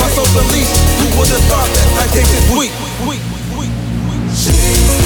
My self-belief, who would have thought that I tasted weak? Weak, weak, weak, weak.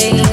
away.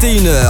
10.